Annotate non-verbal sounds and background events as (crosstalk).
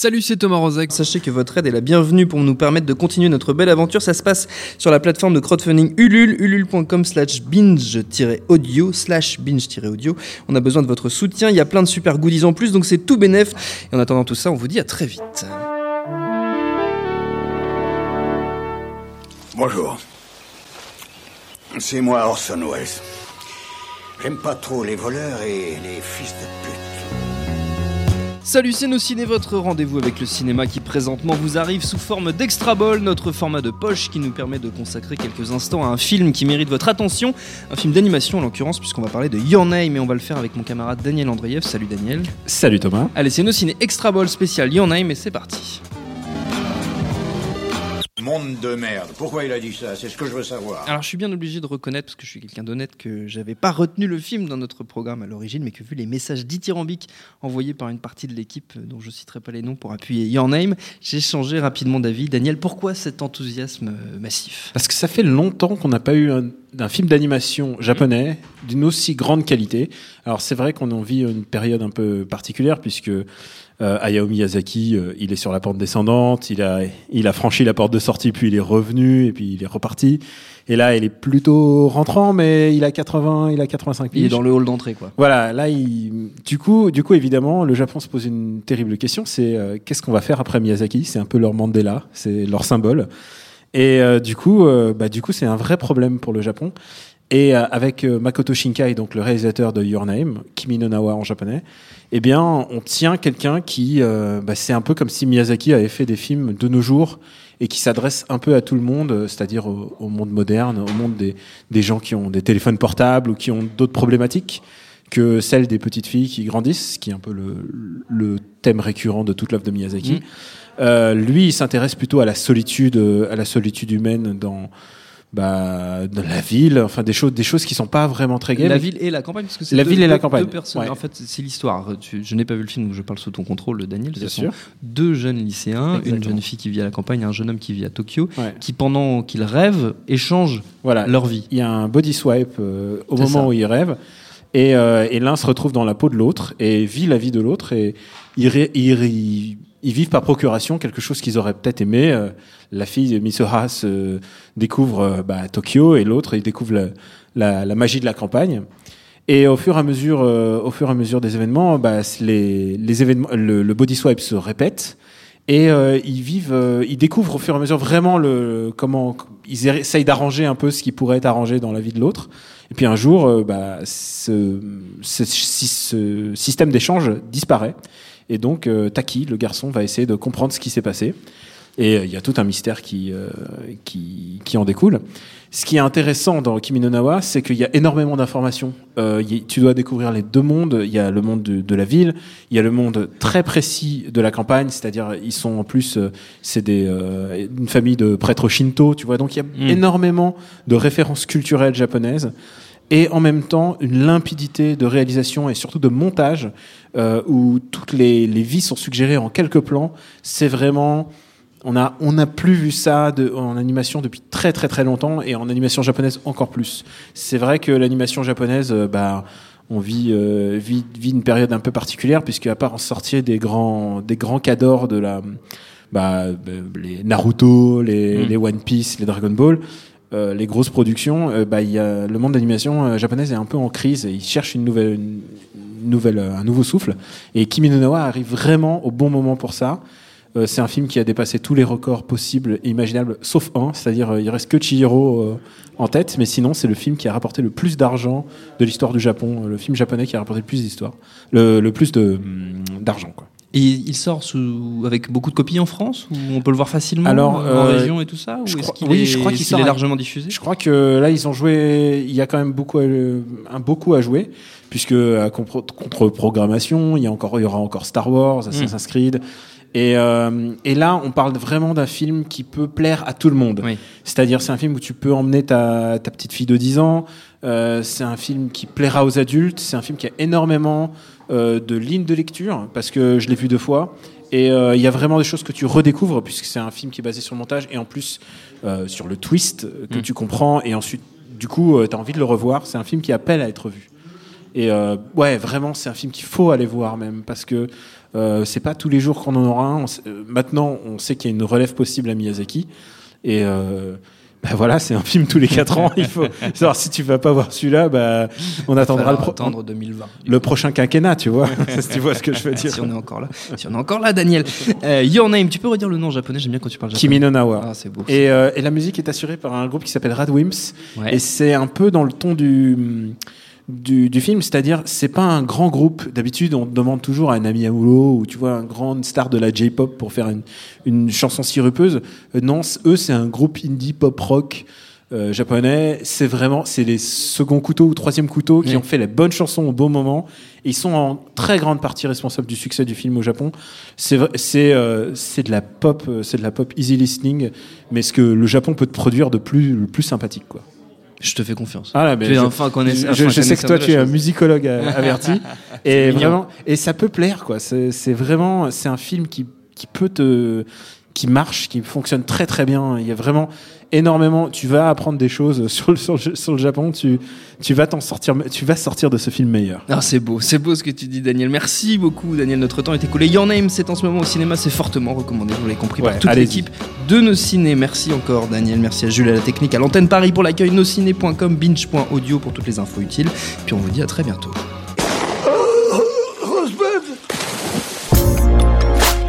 Salut, c'est Thomas Rozek. Sachez que votre aide est la bienvenue pour nous permettre de continuer notre belle aventure. Ça se passe sur la plateforme de crowdfunding Ulule, ulule.com slash binge-audio, slash binge-audio. On a besoin de votre soutien. Il y a plein de super goodies en plus, donc c'est tout bénef. Et en attendant tout ça, on vous dit à très vite. Bonjour. C'est moi Orson Welles. J'aime pas trop les voleurs et les fils de pute. Salut, ciné, votre rendez-vous avec le cinéma qui présentement vous arrive sous forme d'extra ball, notre format de poche qui nous permet de consacrer quelques instants à un film qui mérite votre attention, un film d'animation en l'occurrence, puisqu'on va parler de Your Name et on va le faire avec mon camarade Daniel Andreev. Salut Daniel. Salut Thomas. Allez, c'est nos ciné extra ball spécial Your Name et c'est parti. Monde de merde. Pourquoi il a dit ça? C'est ce que je veux savoir. Alors, je suis bien obligé de reconnaître, parce que je suis quelqu'un d'honnête, que j'avais pas retenu le film dans notre programme à l'origine, mais que vu les messages dithyrambiques envoyés par une partie de l'équipe, euh, dont je citerai pas les noms pour appuyer Your Name, j'ai changé rapidement d'avis. Daniel, pourquoi cet enthousiasme euh, massif? Parce que ça fait longtemps qu'on n'a pas eu un, un film d'animation japonais d'une aussi grande qualité. Alors c'est vrai qu'on en vit une période un peu particulière puisque euh, Hayao Miyazaki, euh, il est sur la pente descendante, il a, il a franchi la porte de sortie, puis il est revenu, et puis il est reparti. Et là, il est plutôt rentrant, mais il a 80, il a 85 Il est dans le hall d'entrée, quoi. Voilà, là, il... du coup, du coup, évidemment, le Japon se pose une terrible question. C'est euh, qu'est-ce qu'on va faire après Miyazaki? C'est un peu leur Mandela, c'est leur symbole. Et euh, du coup, euh, bah, du coup, c'est un vrai problème pour le Japon. Et euh, avec euh, Makoto Shinkai, donc le réalisateur de Your Name, Kimi no Nawa en japonais, eh bien, on tient quelqu'un qui, euh, bah, c'est un peu comme si Miyazaki avait fait des films de nos jours et qui s'adresse un peu à tout le monde, euh, c'est-à-dire au, au monde moderne, au monde des, des gens qui ont des téléphones portables ou qui ont d'autres problématiques que celle des petites filles qui grandissent, qui est un peu le, le thème récurrent de toute l'œuvre de Miyazaki. Mhm. Euh, lui, il s'intéresse plutôt à la solitude, à la solitude humaine dans bah, dans la ville, enfin des choses, des choses qui sont pas vraiment très gaies. La ville et la campagne, parce que c'est La deux- ville et la campagne, deux personnes. ouais. En fait, c'est l'histoire. Je n'ai pas vu le film, donc je parle sous ton contrôle, Daniel. Bien sûr. deux jeunes lycéens, une jeune fille qui vit à la campagne, et un jeune homme qui vit à Tokyo, Ouais. qui pendant qu'ils rêvent échangent Voilà. leur vie. Il y a un body swipe euh, au moment ça. où ils rêvent. Et, euh, et l'un se retrouve dans la peau de l'autre et vit la vie de l'autre. Et ré- ils, ré- ils vivent par procuration quelque chose qu'ils auraient peut-être aimé. Euh, la fille de Misoha se découvre euh, bah, Tokyo et l'autre, il découvre la, magie de la campagne. Et au fur et à mesure, euh, au fur et à mesure des événements, bah, les, événements, le, le body swipe se répète. Et euh, ils vivent, euh, ils découvrent au fur et à mesure vraiment le comment ils essayent d'arranger un peu ce qui pourrait être arrangé dans la vie de l'autre. Et puis un jour, euh, bah, ce système d'échange disparaît. Et donc euh, Taki, le garçon, va essayer de comprendre ce qui s'est passé. Et euh, il y a tout un mystère qui, euh, qui, qui en découle. Ce qui est intéressant dans Kimi no Nawa, c'est qu'il y a énormément d'informations. Euh, y- tu dois découvrir les deux mondes. Il y a le monde de, de la ville, il y a le monde très précis de la campagne, c'est-à-dire ils sont en plus, euh, c'est des euh, une famille de prêtres shinto, tu vois. Donc il y a Mm. énormément de références culturelles japonaises et en même temps une limpidité de réalisation et surtout de montage euh, où toutes les, les vies sont suggérées en quelques plans. C'est vraiment on a on n'a plus vu ça de, en animation depuis très très très longtemps et en animation japonaise encore plus. C'est vrai que l'animation japonaise, euh, bah on vit, euh, vit, vit une période un peu particulière puisque à part en sortir des grands des grands cadors de la bah, les Naruto, les, Mm. les One Piece, les Dragon Ball, euh, les grosses productions, euh, bah, y a, le monde d'animation euh, japonaise est un peu en crise et il cherche une nouvelle, une, nouvelle, euh, un nouveau souffle. Et Kimi no Nawa arrive vraiment au bon moment pour ça. Euh, c'est un film qui a dépassé tous les records possibles et imaginables, sauf un, c'est-à-dire il reste que Chihiro en tête, mais sinon c'est le film qui a rapporté le plus d'argent de l'histoire du Japon, le film japonais qui a rapporté le plus d'histoire, le, le plus hum, d'argent quoi. Et il sort sous, avec beaucoup de copies en France Ou on peut le voir facilement Alors, en euh, région et tout ça Ou je crois- oui, est, je crois qu'il sort est largement diffusé? Je crois que là, ils ont joué. Il y a quand même beaucoup, à, un beaucoup à jouer, puisque à contre-programmation, il y a encore, il y aura encore Star Wars, Assassin's Creed. Et, euh, et là, on parle vraiment d'un film qui peut plaire à tout le monde. Oui. C'est-à-dire, c'est un film où tu peux emmener ta, ta petite fille de 10 ans. Euh, c'est un film qui plaira aux adultes. C'est un film qui a énormément euh, de ligne de lecture parce que je l'ai vu deux fois. Et euh, il y a vraiment des choses que tu redécouvres puisque c'est un film qui est basé sur le montage et en plus euh, sur le twist que Mm. tu comprends et ensuite du coup tu as envie de le revoir. C'est un film qui appelle à être vu. Et euh, ouais, vraiment, c'est un film qu'il faut aller voir même parce que euh, c'est pas tous les jours qu'on en aura un. On sait- euh, maintenant, on sait qu'il y a une relève possible à Miyazaki. Et euh, bah voilà, c'est un film tous les 4 ans. Il faut (laughs) savoir si tu vas pas voir celui-là, bah, on attendra le, pro- attendre 2020. le prochain quinquennat, tu vois. (laughs) si tu vois ce que je veux (laughs) dire. Si on est encore là, si on est encore là, Daniel. Euh, Your Name, tu peux redire le nom japonais? J'aime bien quand tu parles japonais. Kimi no Nawa. Ah, c'est beau. Et, euh, et la musique est assurée par un groupe qui s'appelle Radwimps. Ouais. Et c'est un peu dans le ton du, du, du film, c'est-à-dire c'est pas un grand groupe. D'habitude, on demande toujours à un ami Amulo ou tu vois un grand star de la J-pop pour faire une, une chanson sirupeuse. Euh, non, eux c'est un groupe indie pop rock. euh, japonais, c'est vraiment c'est les seconds couteaux ou troisième couteaux qui Oui. ont fait les bonnes chansons au bon moment. Et ils sont en très grande partie responsables du succès du film au Japon. C'est c'est euh, c'est de la pop, euh, c'est de la pop easy listening, mais ce que le Japon peut te produire de plus le plus sympathique quoi. Je te fais confiance. Ah là, mais tu es je, enfin connaisseur. je, je sais que toi tu es un musicologue (laughs) averti et vraiment et ça peut plaire quoi. C'est c'est vraiment c'est un film qui qui peut te qui marche, qui fonctionne très très bien. Il y a vraiment énormément. Tu vas apprendre des choses (laughs) sur le sur le, sur le Japon. Tu tu vas t'en sortir. Tu vas sortir de ce film meilleur. Ah, c'est beau, c'est beau ce que tu dis, Daniel. Merci beaucoup, Daniel. Notre temps est écoulé. Your Name, c'est en ce moment au cinéma, c'est fortement recommandé, vous l'avez compris, Ouais, par toute l'équipe de Nos Ciné. Merci encore, Daniel. Merci à Jules à la technique, à l'antenne Paris pour l'accueil, nosciné.com, binge.audio pour toutes les infos utiles. Puis on vous dit à très bientôt.